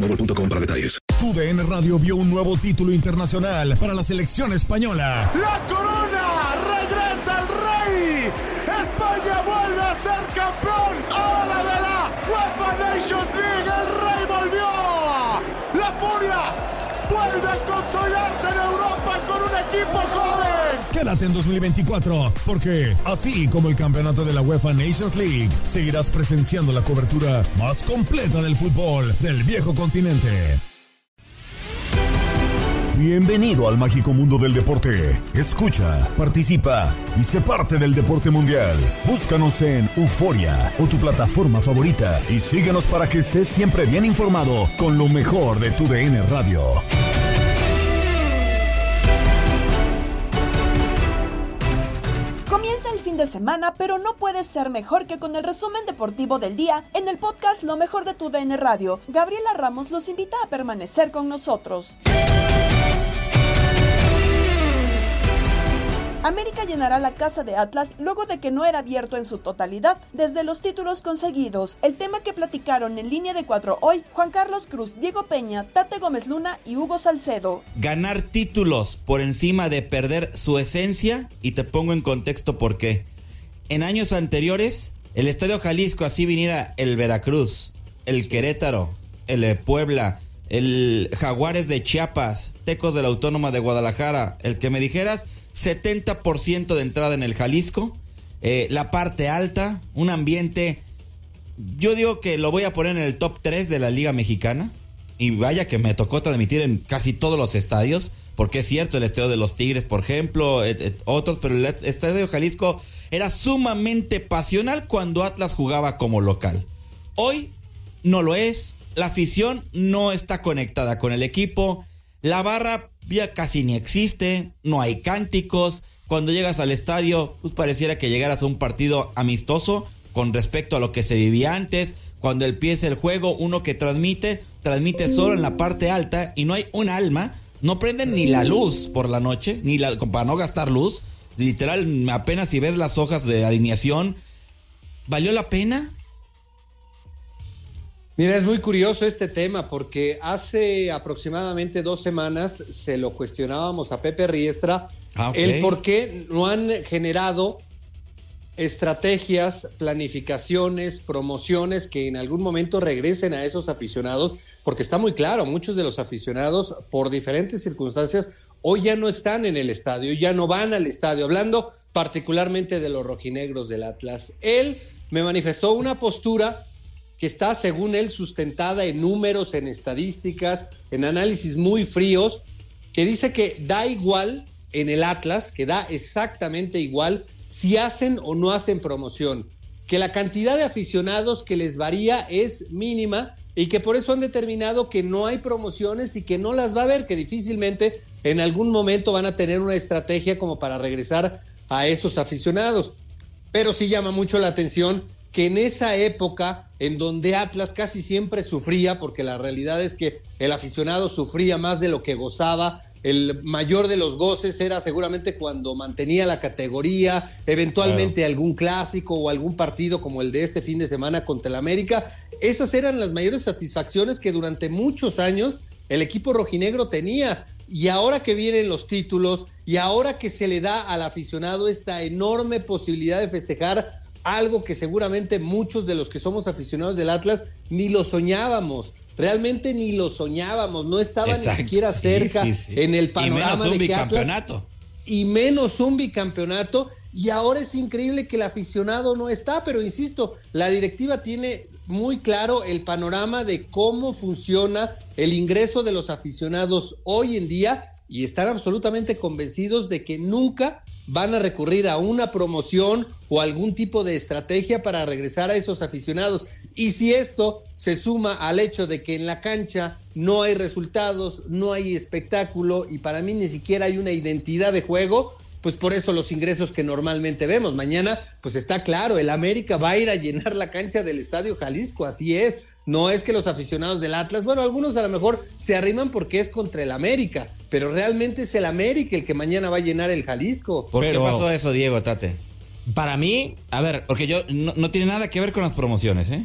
boostmobile.com para detalles. TUDN Radio vio un nuevo título internacional para la selección española. ¡La corona! ¡Regresa el rey! ¡España vuelve a ser campeón! ¡Hola de la UEFA Nations League! ¡El rey volvió! ¡La furia! ¡Vuelve a consolidarse en Europa con un equipo joven! Quédate en 2024, porque así como el campeonato de la UEFA Nations League, seguirás presenciando la cobertura más completa del fútbol del viejo continente. Bienvenido al mágico mundo del deporte. Escucha, participa y sé parte del deporte mundial. Búscanos en Euforia o tu plataforma favorita y síguenos para que estés siempre bien informado con lo mejor de tu DN Radio. Comienza el fin de semana, pero no puede ser mejor que con el resumen deportivo del día en el podcast Lo mejor de tu DN Radio. Gabriela Ramos los invita a permanecer con nosotros. América llenará la casa de Atlas luego de que no era abierto en su totalidad desde los títulos conseguidos. El tema que platicaron en línea de cuatro hoy Juan Carlos Cruz, Diego Peña, Tate Gómez Luna y Hugo Salcedo. Ganar títulos por encima de perder su esencia y te pongo en contexto por qué. En años anteriores, el Estadio Jalisco así viniera el Veracruz, el Querétaro, el Puebla, el Jaguares de Chiapas, Tecos de la Autónoma de Guadalajara, el que me dijeras 70% de entrada en el Jalisco, eh, la parte alta, un ambiente, yo digo que lo voy a poner en el top 3 de la Liga Mexicana, y vaya que me tocó transmitir en casi todos los estadios, porque es cierto, el estadio de los Tigres, por ejemplo, otros, pero el estadio de Jalisco era sumamente pasional cuando Atlas jugaba como local. Hoy no lo es, la afición no está conectada con el equipo, la barra ya casi ni existe, no hay cánticos. Cuando llegas al estadio, pues pareciera que llegaras a un partido amistoso con respecto a lo que se vivía antes. Cuando empieza el juego, uno que transmite, transmite solo en la parte alta y no hay un alma. No prenden ni la luz por la noche, ni la, para no gastar luz. Literal, apenas si ves las hojas de alineación. ¿Valió la pena? Mira, es muy curioso este tema porque hace aproximadamente dos semanas se lo cuestionábamos a Pepe Riestra Ah, ok. el por qué no han generado estrategias, planificaciones, promociones que en algún momento regresen a esos aficionados, porque está muy claro, muchos de los aficionados por diferentes circunstancias hoy ya no están en el estadio, ya no van al estadio, hablando particularmente de los rojinegros del Atlas. Él me manifestó una postura que está, según él, sustentada en números, en estadísticas, en análisis muy fríos, que dice que da igual en el Atlas, que da exactamente igual si hacen o no hacen promoción, que la cantidad de aficionados que les varía es mínima y que por eso han determinado que no hay promociones y que no las va a haber, que difícilmente en algún momento van a tener una estrategia como para regresar a esos aficionados. Pero sí llama mucho la atención que en esa época en donde Atlas casi siempre sufría, porque la realidad es que el aficionado sufría más de lo que gozaba, el mayor de los goces era seguramente cuando mantenía la categoría, eventualmente algún clásico o algún partido como el de este fin de semana contra el América. Esas eran las mayores satisfacciones que durante muchos años el equipo rojinegro tenía. Y ahora que vienen los títulos y ahora que se le da al aficionado esta enorme posibilidad de festejar algo que seguramente muchos de los que somos aficionados del Atlas ni lo soñábamos. Realmente ni lo soñábamos, no estaba ni siquiera cerca en el panorama y menos un de bicampeonato. Atlas, y menos un bicampeonato. Y ahora es increíble que el aficionado no está, pero insisto, la directiva tiene muy claro el panorama de cómo funciona el ingreso de los aficionados hoy en día y están absolutamente convencidos de que nunca van a recurrir a una promoción o algún tipo de estrategia para regresar a esos aficionados. Y si esto se suma al hecho de que en la cancha no hay resultados, no hay espectáculo y para mí ni siquiera hay una identidad de juego, pues por eso los ingresos que normalmente vemos. Mañana, pues está claro, el América va a ir a llenar la cancha del Estadio Jalisco, así es. No es que los aficionados del Atlas, bueno, algunos a lo mejor se arriman porque es contra el América, pero realmente es el América el que mañana va a llenar el Jalisco. ¿Por Pero- qué pasó eso, Diego, Tate? Para mí, a ver, Porque yo no, no tiene nada que ver con las promociones, ¿eh?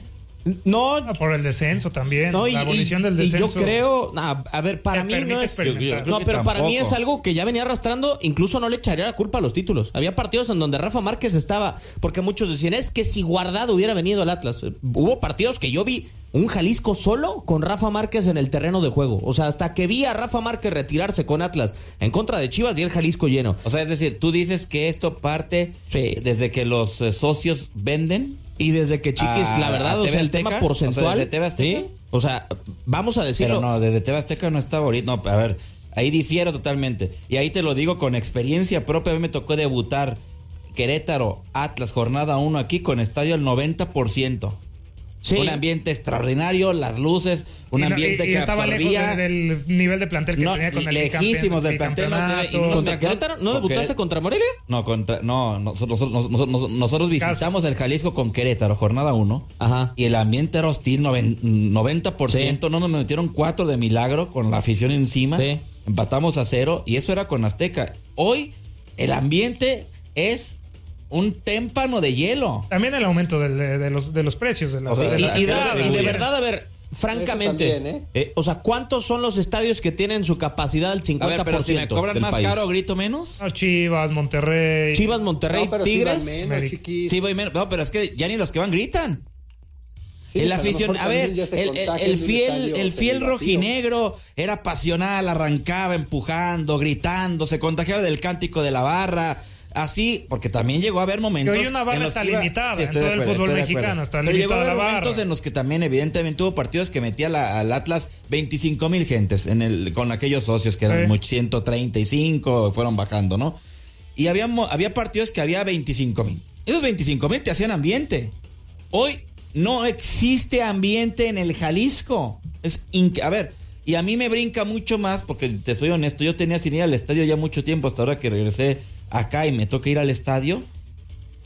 no. Por el descenso también. No, y, la abolición y- del y descenso. yo creo, a ver, para mí no es. Yo- yo- No, pero para mí es algo que ya venía arrastrando, incluso no le echaría la culpa a los títulos. Había partidos en donde Rafa Márquez estaba, porque muchos decían, es que si Guardado hubiera venido al Atlas. Hubo partidos que yo vi un Jalisco solo con Rafa Márquez en el terreno de juego. O sea, hasta que vi a Rafa Márquez retirarse con Atlas en contra de Chivas, vi el Jalisco lleno. O sea, es decir, tú dices que esto parte Sí. desde que los eh, socios venden. Y desde que Chiquis, ¿A- la verdad, o sea, el Azteca? tema O sea, porcentual. ¿desde TV Azteca? ¿sí? O sea, vamos a decirlo. Pero no, desde TV Azteca no está ahorita. No, a ver, ahí difiero totalmente. Y ahí te lo digo con experiencia propia. A mí me tocó debutar Querétaro, Atlas, jornada 1 aquí con estadio al 90%. Sí. Un ambiente extraordinario, las luces, un Y ambiente y- y que estaba absorbía. lejos del nivel de plantel que No, tenía con el lejísimos del plantel, no. ¿Contra Querétaro? ¿No debutaste Querétaro. contra Morelia? No, contra, no, nosotros, nosotros, nosotros- nosotros visitamos el Jalisco con Querétaro, jornada 1. Ajá. Y el ambiente era hostil, noven- 90%. No nos metieron cuatro de milagro con la afición encima. Sí. Empatamos a cero y eso era con Azteca. Hoy el ambiente es un témpano de hielo. También el aumento de, de los, de los precios de las, O sea, de Y, las y de, y verdad, a ver, francamente, también, ¿eh? eh, o sea, ¿cuántos son los estadios que tienen su capacidad al 50% A ver, pero si me cobran más país? caro, grito menos. No, Chivas, Monterrey. Chivas, Monterrey, No, Tigres. menos. Sí, voy menos. No, pero es que ya ni los que van gritan. Sí, el a lo afición, mejor a ver, el, fiel, estadio el fiel rojinegro era pasional, arrancaba empujando, gritando, se contagiaba del cántico de la barra, así, porque también llegó a haber momentos. Que hoy una barra en los está iba- limitada, en todo el fútbol mexicano está Pero llegó a haber momentos en los que también, evidentemente, hubo partidos que metía la- al Atlas 25 mil gentes en el, con aquellos socios que eran Sí. much- 135, fueron bajando, ¿no? Y había, había partidos que había 25 mil. Esos 25 mil te hacían ambiente. Hoy no existe ambiente en el Jalisco. Es a ver, y a mí me brinca mucho más, porque te soy honesto, yo tenía sin ir al estadio ya mucho tiempo, hasta ahora que regresé acá y me toca ir al estadio.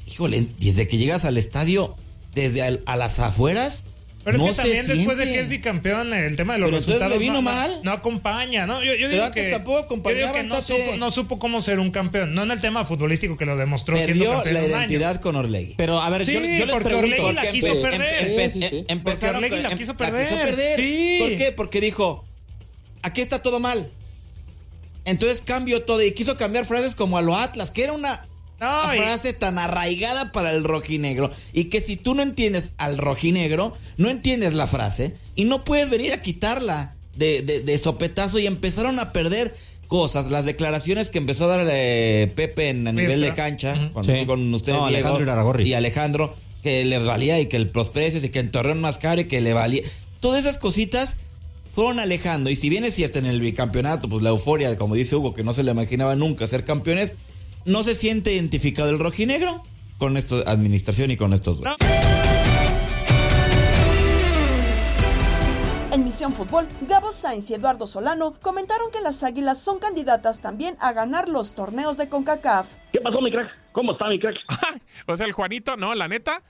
Híjole, desde que llegas al estadio, desde al- a las afueras, Pero no es que también se después de siente. que es bicampeón, el tema de los Pero resultados le vino no, no- mal. no acompaña, ¿no? Yo, yo digo que, tampoco yo digo que no supo, no supo cómo ser un campeón, no en el tema futbolístico que lo demostró siendo perdió campeón la un año. identidad con Orlegui. Pero a ver, Sí, yo, yo les porque pregunto. Orlegui la Porque quiso perder. Sí, sí, em- empezaron Porque Orlegui la em- quiso la perder. Sí. ¿Por qué? Porque dijo, aquí está todo mal. Entonces cambió todo y quiso cambiar frases como a lo Atlas, que era una No, y- frase tan arraigada para el rojinegro. Y que si tú no entiendes al rojinegro, no entiendes la frase y no puedes venir a quitarla de, de- de sopetazo y empezaron a perder cosas. Las declaraciones que empezó a dar eh, Pepe en, a nivel de cancha, con, Sí. con ustedes. No, Diego, Alejandro Iraragorri. Y Alejandro, que le valía y que el- los precios y que en Torreón más caro y que le valía. Todas esas cositas fueron alejando. Y si bien es cierto en el bicampeonato, pues la euforia, como dice Hugo, que no se le imaginaba nunca ser campeones, no se siente identificado el rojinegro con esta administración y con estos dueños. En Misión Fútbol, Gabo Sainz y Eduardo Solano comentaron que las Águilas son candidatas también a ganar los torneos de CONCACAF. ¿Qué pasó, mi crack? ¿Cómo está, mi crack? O sea, el Juanito, no, la neta.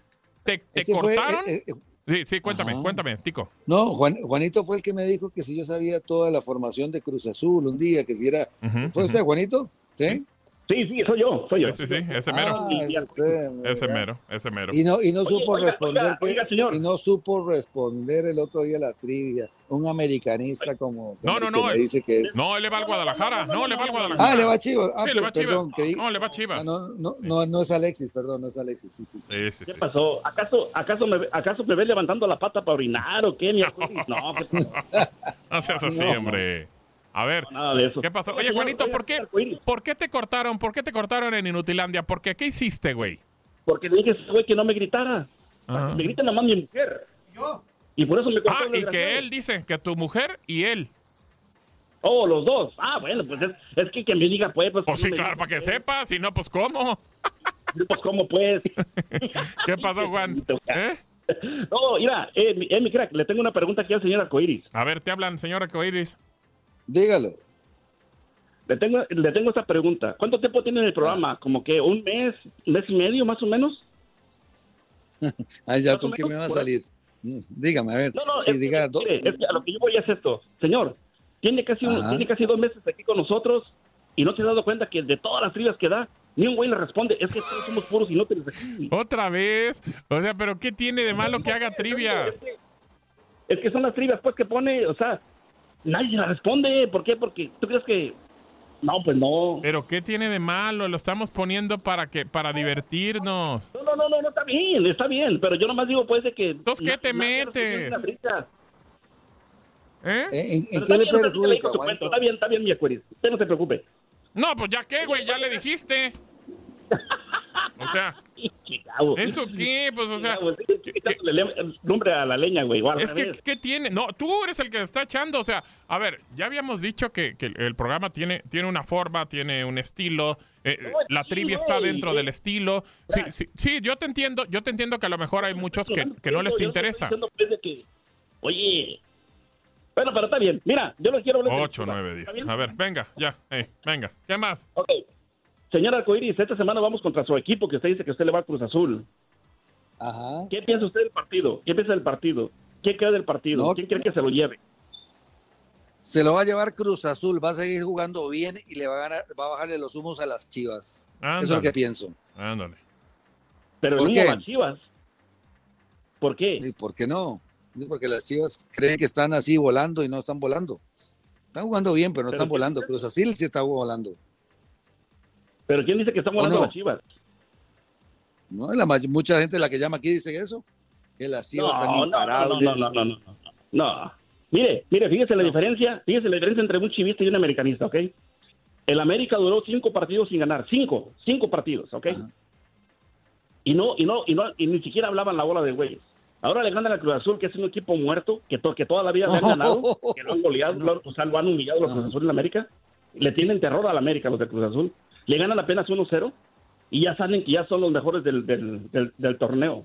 ¿Te, te Este fue, cortaron? eh, eh, sí, sí, cuéntame, Ajá. cuéntame, Tico. No, Juan- Juanito fue el que me dijo que si yo sabía toda la formación de Cruz Azul un día, que si era... ¿Fue usted, Juanito? ¿Sí? Sí, sí, soy yo, soy yo. Sí, sí, sí, ese mero. Ah, es usted, Ese mero, ese mero. Y no, y no Oye, supo oiga, responder oiga, que- oiga, señor. y no supo responder el otro día la trivia. Un americanista como No, no, no. dice que No, él le va al Guadalajara. No, le va al Guadalajara. Ah, le va a Chivas. Ah, Sí, le va Chivas. perdón, que di- No, le va a Chivas. Ah, no, no, no, no es Alexis, perdón, no es Alexis. Sí, sí, sí. Sí, sí, ¿Qué sí. pasó? ¿Acaso, acaso, me, ¿Acaso me ves levantando la pata para orinar o qué? No, pues, No seas así, No. hombre. A ver, nada de eso. ¿qué pasó? Oye, Señor, Juanito, ¿por qué, ¿por qué te cortaron? ¿Por qué te cortaron en Inutilandia? ¿Por qué? ¿Qué hiciste, güey? Porque le dije a ese güey que no me gritara. Ajá. Me grita nada más mi mujer. Y por eso me Ah, cortaron el y que él dice que tu mujer y él. Oh, los dos. Ah, bueno, pues es, es que que me diga, pues. Pues, Pues sí, claro, diga, para que pues. sepa, si no, pues ¿cómo? Pues, ¿cómo pues? ¿Qué pasó, Juan? ¿Eh? No, mira, eh, mi, eh, mi crack, le tengo una pregunta aquí al señor Arcoiris. A ver, te hablan, señora Coiris. Dígalo. Le tengo, le tengo esta pregunta. ¿Cuánto tiempo tiene en el programa? ¿Como que un mes, un mes y medio más o menos? Ah, ya, ¿con qué me va a salir? Mm, Dígame, a ver. No, no, Sí, es, diga, que, do- mire, es que a lo que yo voy es esto. Señor, tiene casi, un- tiene casi dos meses aquí con nosotros y no se ha dado cuenta que de todas las trivias que da, ni un güey le responde. Es que todos somos puros inútiles aquí. Otra vez. O sea, pero ¿qué tiene de malo que haga trivia? Es que, es que son las trivias pues que pone, o sea, nadie la responde. ¿Por qué? Porque tú crees que... No, pues no. Pero ¿qué tiene de malo? Lo estamos poniendo para que para divertirnos. No, no, no, no, no, está bien, está bien, pero yo nomás digo pues de que... Entonces, ¿qué te metes? brisa. ¿Eh? ¿En, qué está le perjudica, Juanito? Está bien, está bien, mi Aquarius. Usted no se preocupe. No, pues ya qué, güey, ya le dijiste. O sea, Chicago. ¿eso qué? Pues, o sea, Chicago, a la leña, güey. es que. ¿qué tiene? No, tú eres el que está echando. O sea, a ver, ya habíamos dicho que, que el programa tiene, tiene una forma, tiene un estilo. eh, No, la sí, trivia está dentro del estilo. Sí, sí, sí, yo te entiendo. Yo te entiendo que a lo mejor hay muchos que, que no les interesa. pues, oye, bueno, pero está bien. Mira, yo les quiero hablar de 8, Chivas. 9, 10. ¿Está bien? A ver, venga, ya. eh, venga, ¿qué más? Ok. Señor Arcoiris, esta semana vamos contra su equipo que usted dice que usted le va a Cruz Azul. Ajá. ¿Qué piensa usted del partido? ¿Qué piensa del partido? ¿Qué cree del partido? No. ¿Quién cree que se lo lleve? Se lo va a llevar Cruz Azul, va a seguir jugando bien y le va a, ganar, va a bajarle los humos a las chivas. Eso es lo que pienso. ándale. Pero ¿Por no qué? las Chivas. ¿Por qué? ¿Y por qué no? Porque las chivas creen que están así volando y no están volando. Están jugando bien, pero no Pero están volando. Cruz Azul sí está volando. ¿Pero quién dice que están volando no? las Chivas? ¿no? La mucha gente la que llama aquí dice eso, que las chivas están no, no, no, imparables. no, no, no, no, no. Mire, mire, fíjese la diferencia, fíjese la diferencia entre un chivista y un americanista, ¿ok? El América duró cinco partidos sin ganar, cinco, cinco partidos, ¿ok? Ajá. Y no, y no, y no, y ni siquiera hablaban la bola de güeyes. Ahora le ganan al Cruz Azul, que es un equipo muerto, que, to- que toda la vida le han ganado, que lo han goleado, lo- o sea, lo han humillado los Cruz Azul en América. Le tienen terror a la América los de Cruz Azul. Le ganan apenas 1-0 y ya saben que ya son los mejores del, del, del- del torneo.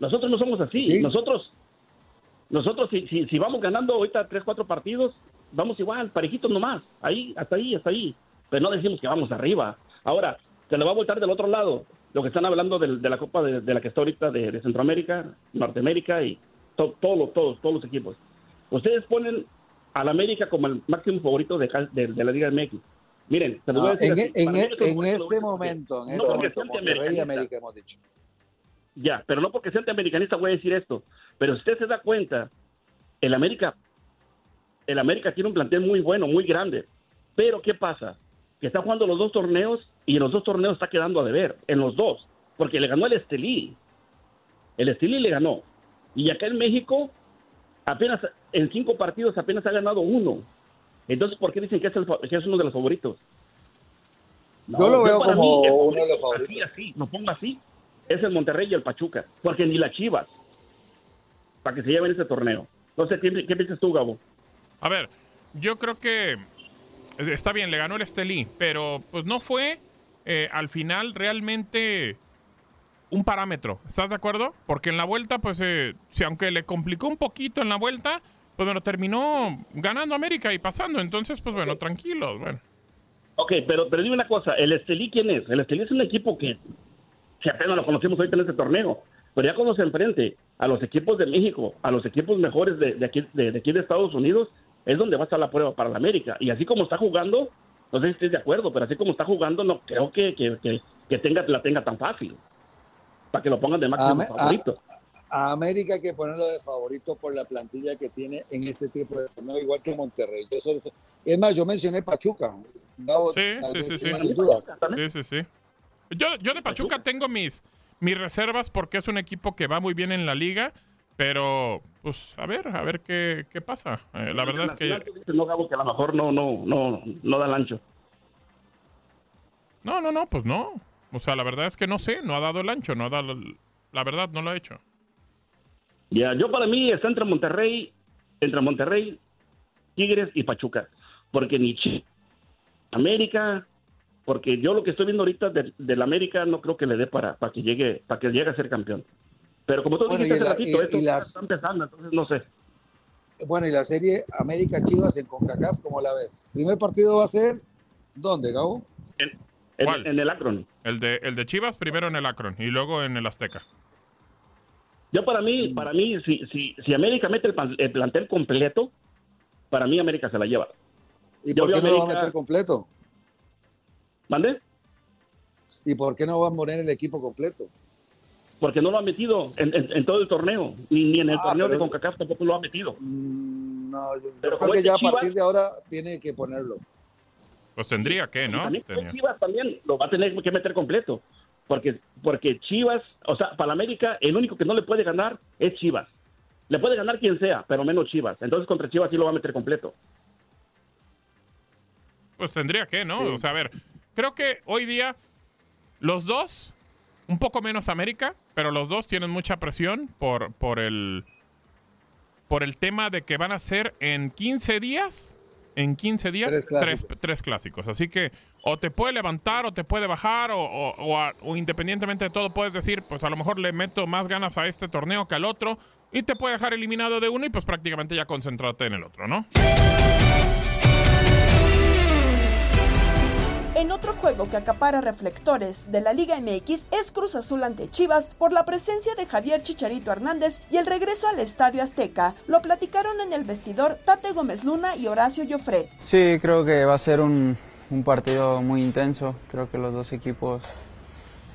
Nosotros no somos así. Sí. Nosotros, nosotros si, si, si vamos ganando ahorita 3, 4 partidos, vamos igual, parejitos nomás. Ahí, hasta ahí, hasta ahí. Pero no decimos que vamos arriba. Ahora, se le va a voltar del otro lado. Lo que están hablando del- de, la Copa de, de la que está ahorita de, de Centroamérica, Norteamérica y to- todos los- todos, todos los equipos. Ustedes ponen al América como el máximo favorito de, de, de la Liga MX. Miren, se lo voy a No, decir en, así, favorito, lo este momento, en no este momento, Monterrey y. América hemos dicho. Ya, pero no porque sea antiamericanista voy a decir esto. Pero si usted se da cuenta, el América, el América tiene un plantel muy bueno, muy grande. Pero ¿qué pasa? Que está jugando los dos torneos y en los dos torneos está quedando a deber, en los dos. Porque le ganó el Estelí. El Estelí le ganó. Y acá en México, apenas en cinco partidos apenas ha ganado uno. Entonces, ¿por qué dicen que es, el que es uno de los favoritos? Yo lo veo como mí, uno de los favorito, Así, así, lo pongo así. Es el Monterrey y el Pachuca. Porque ni las Chivas. Para que se lleven ese torneo. No sé, ¿qué, qué piensas tú, Gabo? A ver, yo creo que está bien, le ganó el Estelí, pero pues no fue eh, al final realmente un parámetro. ¿Estás de acuerdo? Porque en la vuelta, pues, eh, si aunque le complicó un poquito en la vuelta, pues bueno, terminó ganando América y pasando. Entonces, pues bueno, tranquilos, bueno. Ok, pero, pero dime una cosa. ¿El Estelí quién es? El Estelí es un equipo que si apenas lo conocemos ahorita en este torneo. Pero ya cuando se enfrente a los equipos de México, a los equipos mejores de, de aquí, de, de aquí de Estados Unidos, es donde va a estar la prueba para la América. Y así como está jugando, no sé si estés de acuerdo, pero así como está jugando, no creo que, que, que, que tenga, la tenga tan fácil. Para que lo pongan de máximo Ame- favorito. A América hay que ponerlo de favorito por la plantilla que tiene en este tipo de torneo, igual que Monterrey. Yo solo- es más, yo mencioné Pachuca. No, Sí, sí, sí, sin sí. dudas. Sí, sí, sí. Yo, yo de Pachuca tengo mis, mis reservas porque es un equipo que va muy bien en la liga, pero pues a ver, a ver qué, qué pasa. Eh, la verdad es que No, Gabo, que a lo mejor no, no, no, no da el ancho. no, no, no, pues no. O sea, la verdad es que no sé, no ha dado el ancho, no ha dado la verdad no lo ha hecho. Ya, yo para mí está entre Monterrey, entre Monterrey, Tigres y Pachuca. Porque ni Chi- América, porque yo lo que estoy viendo ahorita del del América no creo que le dé para, para que llegue, para que llegue a ser campeón. Pero como tú Bueno, dijiste hace la- ratito, y- esto y las- está empezando, entonces no sé. Bueno, y la serie América Chivas en CONCACAF, ¿cómo la ves? Primer partido va a ser, ¿dónde, Gabo? En, ¿Cuál? en el Akron. El de, el de Chivas primero en el Akron y luego en el Azteca. Yo para mí, para mí, si, si, si América mete el, pan- el plantel completo, para mí América se la lleva. ¿Y Yo por qué no lo va a América- meter completo? ¿Mande? ¿Y por qué no va a poner el equipo completo? Porque no lo ha metido en, en- en todo el torneo, ni, ni en el Ah, torneo de CONCACAF tampoco lo ha metido. No, yo, yo Pero creo que es de ya a partir de ahora tiene que ponerlo. Pues tendría que, ¿no? También Tenía. Chivas también lo va a tener que meter completo. Porque, porque Chivas, o sea, para la América, el único que no le puede ganar es Chivas. Le puede ganar quien sea, pero menos Chivas. Entonces contra Chivas sí lo va a meter completo. Pues tendría que, ¿no? O sea, a ver, creo que hoy día los dos, un poco menos América, pero los dos tienen mucha presión por, por el por el tema de que van a ser en 15 días, en 15 días, Tres tres, clásicos. tres clásicos. Así que o te puede levantar o te puede bajar o, o- o a- o independientemente de todo puedes decir, pues a lo mejor le meto más ganas a este torneo que al otro y te puede dejar eliminado de uno y pues prácticamente ya concentrarte en el otro, ¿no? En otro juego que acapara reflectores de la Liga MX es Cruz Azul ante Chivas por la presencia de Javier Chicharito Hernández y el regreso al Estadio Azteca. Lo platicaron en el vestidor Tate Gómez Luna y Horacio Joffre. Sí, creo que va a ser un, partido muy intenso. Creo que los dos equipos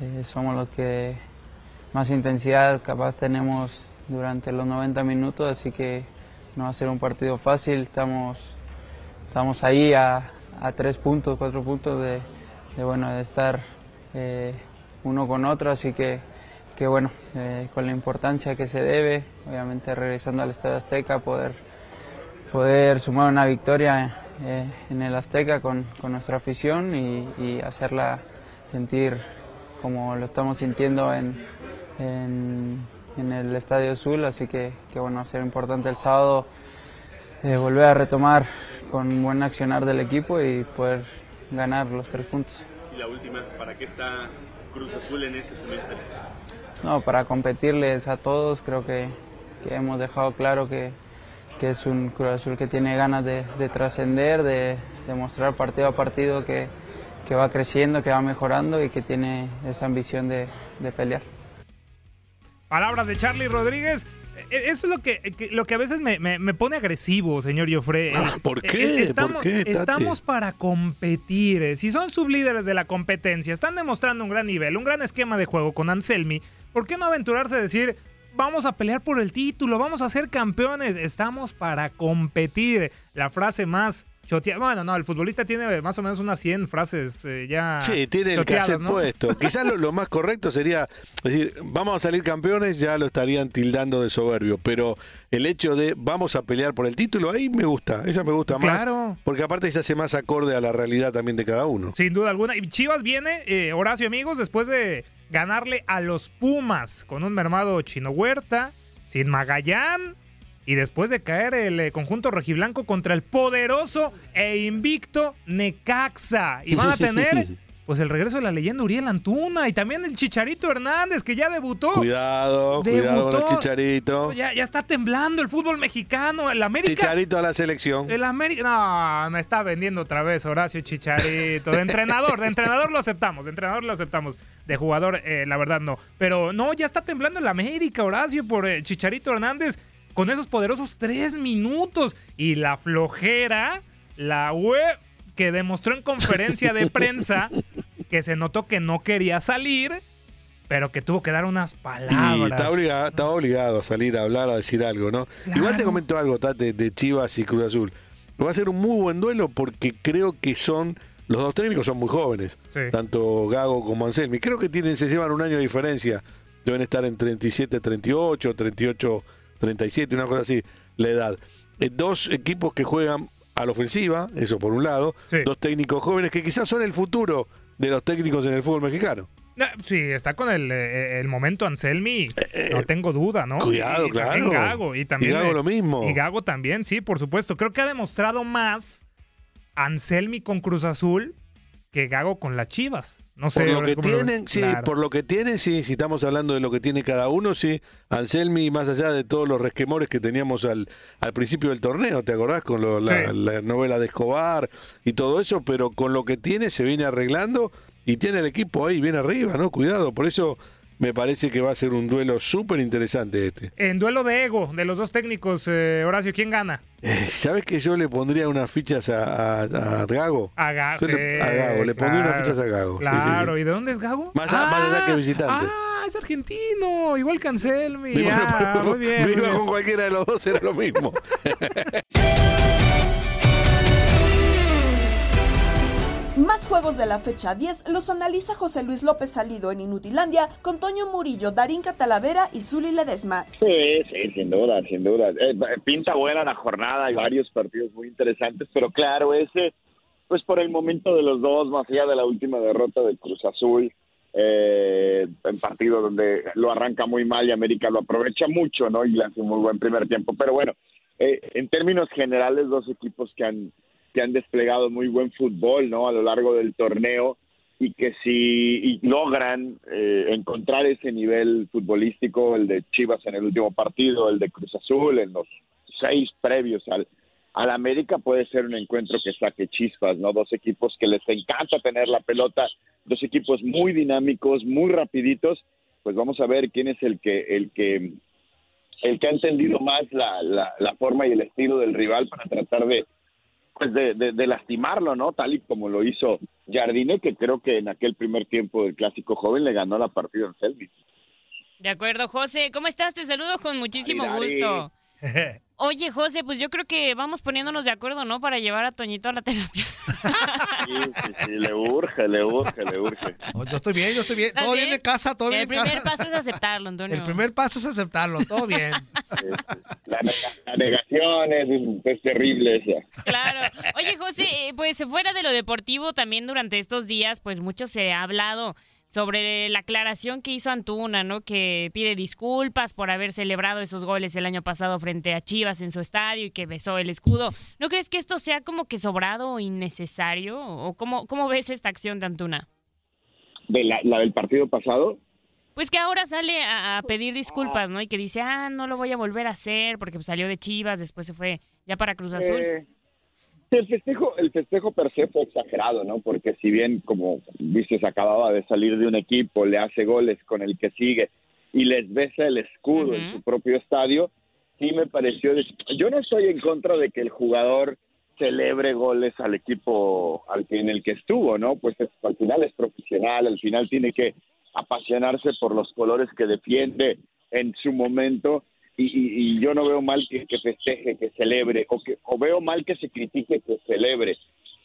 eh, somos los que más intensidad capaz tenemos durante los 90 minutos, así que no va a ser un partido fácil. Estamos, estamos ahí a, a tres puntos, cuatro puntos de, bueno, de estar eh, uno con otro, así que, que bueno, eh, con la importancia que se debe, obviamente regresando al Estadio Azteca, poder poder sumar una victoria eh, en el Azteca con, con nuestra afición y, hacerla sentir como lo estamos sintiendo en, en, en el Estadio Azul, así que, que bueno, va a ser importante el sábado eh, volver a retomar con buen accionar del equipo y poder ganar los tres puntos. Y la última, ¿para qué está Cruz Azul en este semestre? No, para competirles a todos creo que, que hemos dejado claro que, que es un Cruz Azul que tiene ganas de, de trascender, de demostrar partido a partido que, que va creciendo, que va mejorando y que tiene esa ambición de, de pelear. Palabras de Charlie Rodríguez. E- Eso es lo que, que- lo que a veces me, me- me pone agresivo, señor Joffre. Ah, ¿por Eh, qué? Estamos, ¿Por qué, estamos para competir. eh. Si son sublíderes de la competencia, están demostrando un gran nivel, un gran esquema de juego con Anselmi, ¿por qué no aventurarse a decir, vamos a pelear por el título, vamos a ser campeones? Estamos para competir. La frase más Bueno, no, el futbolista tiene más o menos unas 100 frases eh, ya. Sí, tiene el cassette ¿no? puesto. Quizás lo, lo más correcto sería decir, vamos a salir campeones, ya lo estarían tildando de soberbio, pero el hecho de vamos a pelear por el título, ahí me gusta, esa me gusta más. Claro. Porque aparte se hace más acorde a la realidad también de cada uno. Sin duda alguna. Y Chivas viene, eh, Horacio amigos, después de ganarle a los Pumas con un mermado Chino Huerta, sin Magallán. Y después de caer el eh, conjunto rojiblanco contra el poderoso e invicto Necaxa. Y van a tener pues el regreso de la leyenda Uriel Antuna y también el Chicharito Hernández, que ya debutó. Cuidado, cuidado con el Chicharito. Ya, ya está temblando el fútbol mexicano, el América. Chicharito a la selección. El América, no, me está vendiendo otra vez Horacio Chicharito. De entrenador, de entrenador lo aceptamos, de entrenador lo aceptamos. De jugador, eh, la verdad no. Pero no, ya está temblando el América, Horacio, por eh, Chicharito Hernández con esos poderosos tres minutos. Y la flojera, la web que demostró en conferencia de prensa que se notó que no quería salir, pero que tuvo que dar unas palabras. Y está obligado, estaba obligado a salir a hablar, a decir algo, ¿no? Igual te comento algo, Tate, de Chivas y Cruz Azul. Va a ser un muy buen duelo porque creo que son. Los dos técnicos son muy jóvenes, tanto Gago como Anselmi. Creo que tienen, se llevan un año de diferencia. Deben estar en 37, 38, 38, 37, una cosa así, la edad. Eh, dos equipos que juegan a la ofensiva, eso por un lado. Dos técnicos jóvenes que quizás son el futuro de los técnicos en el fútbol mexicano. Sí, está con el, eh, el momento Anselmi, no tengo duda, ¿no? Cuidado, y, claro. Y Gago, y también. Y Gago lo mismo. Y Gago también, sí, por supuesto. Creo que ha demostrado más Anselmi con Cruz Azul que Gago con las Chivas. No sé. Por lo que tienen, sí, por lo que tienen, sí, si estamos hablando de lo que tiene cada uno, sí. Anselmi, más allá de todos los resquemores que teníamos al, al principio del torneo, ¿te acordás? Con lo, la, la novela de Escobar y todo eso, pero con lo que tiene se viene arreglando y tiene el equipo ahí bien arriba, ¿no? Cuidado, por eso me parece que va a ser un duelo súper interesante este. En duelo de ego de los dos técnicos, eh, Horacio, ¿quién gana? Eh, ¿Sabes que yo le pondría unas fichas a, a, a Gago? A. Le, a Gago, le pondría unas fichas a Gago. Claro, ¿y de dónde es Gago? Más, allá que visitante. Ah, es argentino, igual que Anselmi. Ah, muy bien. Me iba con cualquiera de los dos, era lo mismo. Más juegos de la fecha 10 los analiza José Luis López Salido en Inutilandia con Toño Murillo, Darín Catalavera y Zuli Ledesma. Sí, sí, sin duda, sin duda. Eh, pinta buena la jornada, hay varios partidos muy interesantes, pero claro, ese, pues por el momento de los dos, más allá de la última derrota de Cruz Azul, eh, en partido donde lo arranca muy mal y América lo aprovecha mucho, ¿no? Y le hace un muy buen primer tiempo. Pero bueno, eh, en términos generales, dos equipos que han que han desplegado muy buen fútbol no a lo largo del torneo y que si logran eh, encontrar ese nivel futbolístico el de Chivas en el último partido el de Cruz Azul en los seis previos al al América puede ser un encuentro que saque chispas no dos equipos que les encanta tener la pelota dos equipos muy dinámicos muy rapiditos. Pues vamos a ver quién es el que el que el que ha entendido más la, la, la forma y el estilo del rival para tratar de pues de, de, de, lastimarlo, ¿no? Tal y como lo hizo Jardine, que creo que en aquel primer tiempo del clásico joven le ganó la partida en Selby. De acuerdo, José. ¿Cómo estás? Te saludo con muchísimo gusto. Oye, José, pues yo creo que vamos poniéndonos de acuerdo, ¿no? Para llevar a Toñito a la terapia. Sí, sí, sí, le urge, le urge, le urge. Yo estoy bien, yo estoy bien. Todo ¿Ah, sí? bien en casa, todo bien El en primer casa. paso es aceptarlo, Antonio. El primer paso es aceptarlo, todo bien. La, la negación es, es terrible esa. Claro. Oye, José, eh, pues fuera de lo deportivo, también durante estos días, pues mucho se ha hablado sobre la aclaración que hizo Antuna, ¿no? Que pide disculpas por haber celebrado esos goles el año pasado frente a Chivas en su estadio y que besó el escudo. ¿No crees que esto sea como que sobrado o innecesario? ¿O cómo, cómo ves esta acción de Antuna? ¿De la, la del partido pasado? Pues que ahora sale a, a pedir disculpas, ¿no? Y que dice, ah, no lo voy a volver a hacer porque pues, salió de Chivas, después se fue ya para Cruz Azul. Eh, el festejo, el festejo per se fue exagerado, ¿no? Porque si bien, como dices, acababa de salir de un equipo, le hace goles con el que sigue y les besa el escudo en su propio estadio, sí me pareció... Yo no estoy en contra de que el jugador celebre goles al equipo al que, en el que estuvo, ¿no? Pues es- al final es profesional, al final tiene que apasionarse por los colores que defiende en su momento y, y- y yo no veo mal que, que festeje, que celebre, o, que, o veo mal que se critique, que celebre.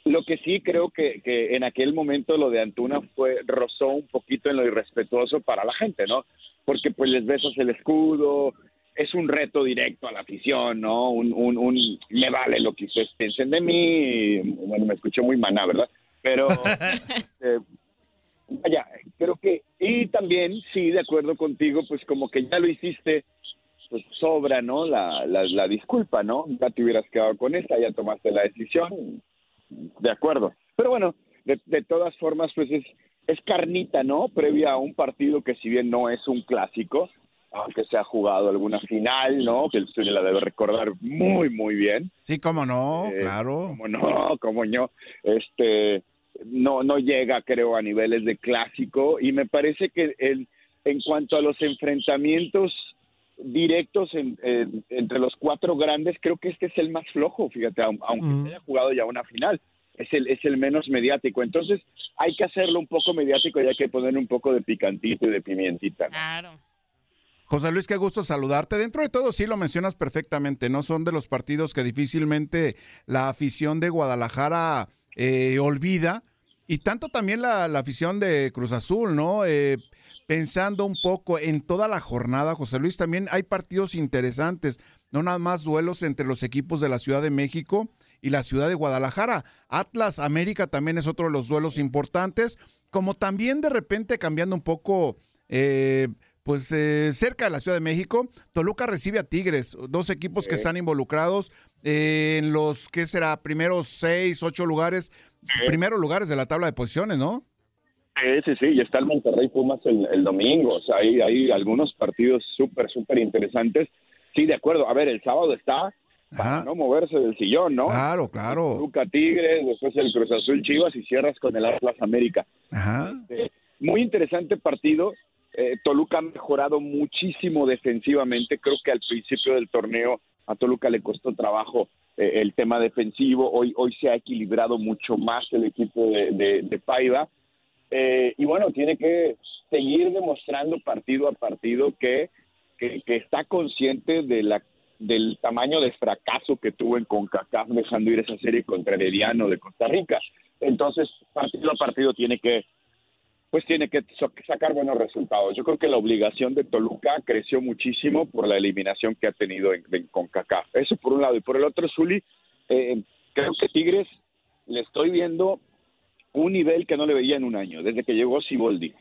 Lo que sí creo que, que en aquel momento lo de Antuna fue rozó un poquito en lo irrespetuoso para la gente, ¿no? Porque pues les besas el escudo, es un reto directo a la afición, ¿no? Un, un, un me vale lo que ustedes piensen de mí, bueno, me escuché muy maná, ¿verdad? Pero eh, vaya, creo que, y también, sí, de acuerdo contigo, pues como que ya lo hiciste, pues sobra, ¿no? La, la, la disculpa, ¿no? Ya te hubieras quedado con esa, ya tomaste la decisión, de acuerdo. Pero bueno, de, de todas formas, pues es, es carnita, ¿no? Previa a un partido que si bien no es un clásico, aunque se ha jugado alguna final, ¿no? Que el Zuli la debe recordar muy, muy bien. Sí, cómo no, Eh, claro. Cómo no, cómo no. Este, no, no llega, creo, a niveles de clásico y me parece que el, en cuanto a los enfrentamientos directos en- en- entre los cuatro grandes, creo que este es el más flojo, fíjate, aun- aunque Mm. se haya jugado ya una final. Es el, es el menos mediático. Entonces, hay que hacerlo un poco mediático y hay que poner un poco de picantito y de pimientita. ¿no? Claro. José Luis, qué gusto saludarte. Dentro de todo, sí lo mencionas perfectamente, ¿no? Son de los partidos que difícilmente la afición de Guadalajara eh, olvida. Y tanto también la, la afición de Cruz Azul, ¿no? Eh, pensando un poco en toda la jornada, José Luis, también hay partidos interesantes, no nada más duelos entre los equipos de la Ciudad de México y la Ciudad de Guadalajara. Atlas América también es otro de los duelos importantes, como también de repente cambiando un poco, eh, pues eh, cerca de la Ciudad de México, Toluca recibe a Tigres, dos equipos que están involucrados eh, en los, ¿qué será? Primeros seis, ocho lugares, primeros lugares de la tabla de posiciones, ¿no? Sí, sí, sí, y está el Monterrey Pumas el, el domingo, o sea, hay, hay algunos partidos súper, súper interesantes. Sí, de acuerdo, a ver, el sábado está para no moverse del sillón, ¿no? Claro, claro. Toluca Tigres, después el Cruz Azul Chivas y cierras con el Atlas América. Este, muy interesante partido. Eh, Toluca ha mejorado muchísimo defensivamente. Creo que al principio del torneo a Toluca le costó trabajo eh, el tema defensivo. Hoy, hoy se ha equilibrado mucho más el equipo de, de, de Paiva. Eh, y bueno, tiene que seguir demostrando partido a partido que, que, está consciente de la, del tamaño de fracaso que tuvo en CONCACAF dejando ir esa serie contra Herediano de Costa Rica. Entonces, partido a partido tiene que pues tiene que sacar buenos resultados. Yo creo que la obligación de Toluca creció muchísimo por la eliminación que ha tenido en, en CONCACAF. Eso por un lado. Y por el otro, Zuli, eh, creo que Tigres le estoy viendo un nivel que no le veía en un año, desde que llegó Siboldi.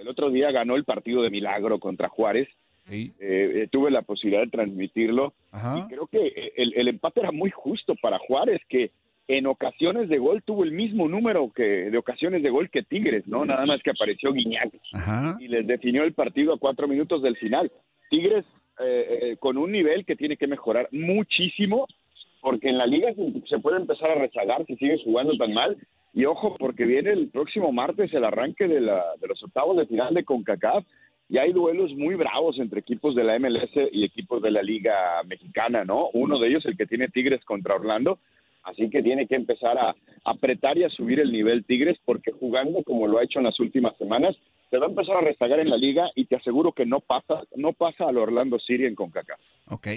El otro día ganó el partido de milagro contra Juárez. Eh, eh, tuve la posibilidad de transmitirlo. Y creo que el, el empate era muy justo para Juárez, que en ocasiones de gol tuvo el mismo número que de ocasiones de gol que Tigres, ¿no? Nada más que apareció Guiñac y les definió el partido a cuatro minutos del final. Tigres eh, eh, con un nivel que tiene que mejorar muchísimo, porque en la liga se, se puede empezar a rezagar si sigue jugando tan mal. Y ojo, porque viene el próximo martes el arranque de, la, de los octavos de final de CONCACAF y hay duelos muy bravos entre equipos de la MLS y equipos de la Liga Mexicana, ¿no? Uno de ellos, el que tiene Tigres contra Orlando, así que tiene que empezar a apretar y a subir el nivel Tigres, porque jugando como lo ha hecho en las últimas semanas, se va a empezar a rezagar en la liga y te aseguro que no pasa, no pasa al Orlando City en CONCACAF. Ok.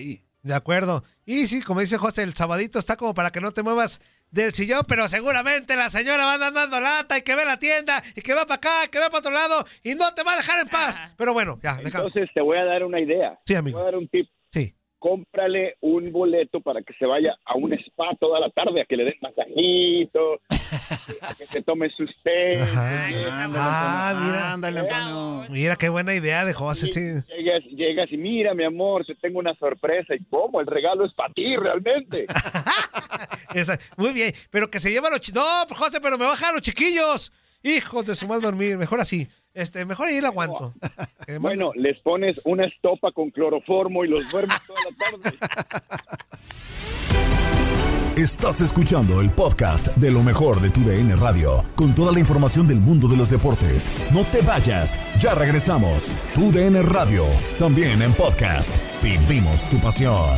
De acuerdo. Y sí, como dice José, el sabadito está como para que no te muevas del sillón, pero seguramente la señora va andando lata y que ve la tienda y que va para acá, que va para otro lado y no te va a dejar en paz. Pero bueno, ya, deja. Entonces te voy a dar una idea. Sí, amigo. Te voy a dar un tip. Sí. Cómprale un boleto para que se vaya a un spa toda la tarde, a que le den masajito, a que se tome sus té. Ah, mira. Ándale, Antonio. Mira qué buena idea de José, sí. Llegas, llegas y mira, mi amor, te tengo una sorpresa. ¿Y cómo? El regalo es para ti, realmente. Esa- muy bien, pero que se lleva a los No, pues, José, pero me baja a los chiquillos. Hijos de su mal dormir, mejor así. Este, mejor ahí lo aguanto. Bueno, les pones una estopa con cloroformo y los duermes toda la tarde. Estás escuchando el podcast de lo mejor de tu DN Radio, con toda la información del mundo de los deportes. No te vayas, ya regresamos. Tu DN Radio, también en podcast. Vivimos tu pasión.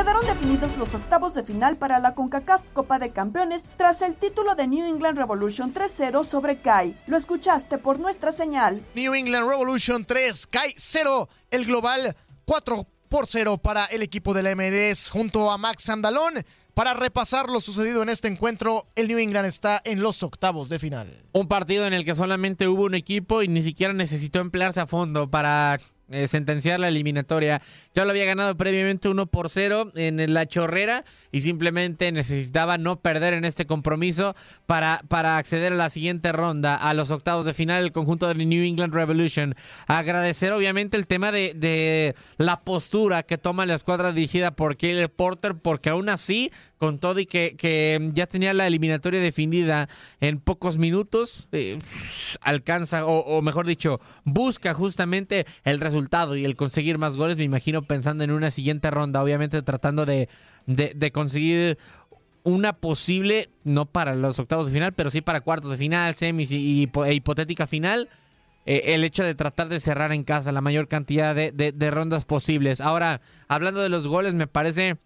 Quedaron definidos los octavos de final para la CONCACAF Copa de Campeones tras el título de New England Revolution 3-0 sobre CAI. Lo escuchaste por nuestra señal. New England Revolution 3, CAI 0, el global 4 por 0 para el equipo de la MLS junto a Max Andalón. Para repasar lo sucedido en este encuentro, el New England está en los octavos de final. Un partido en el que solamente hubo un equipo y ni siquiera necesitó emplearse a fondo para eh, sentenciar la eliminatoria. Ya lo había ganado previamente 1 por 0 en la chorrera y simplemente necesitaba no perder en este compromiso para, para acceder a la siguiente ronda, a los octavos de final, el conjunto de New England Revolution. Agradecer obviamente el tema de, de la postura que toma la escuadra dirigida por Caleb Porter, porque aún así, con todo y que, que ya tenía la eliminatoria definida en pocos minutos, eh, alcanza, o mejor dicho, busca justamente el resultado y el conseguir más goles, me imagino pensando en una siguiente ronda, obviamente tratando de, de, conseguir una posible, no para los octavos de final, pero sí para cuartos de final, semis y, e hipotética final. Eh, el hecho de tratar de cerrar en casa la mayor cantidad de, de rondas posibles. Ahora, hablando de los goles, me parece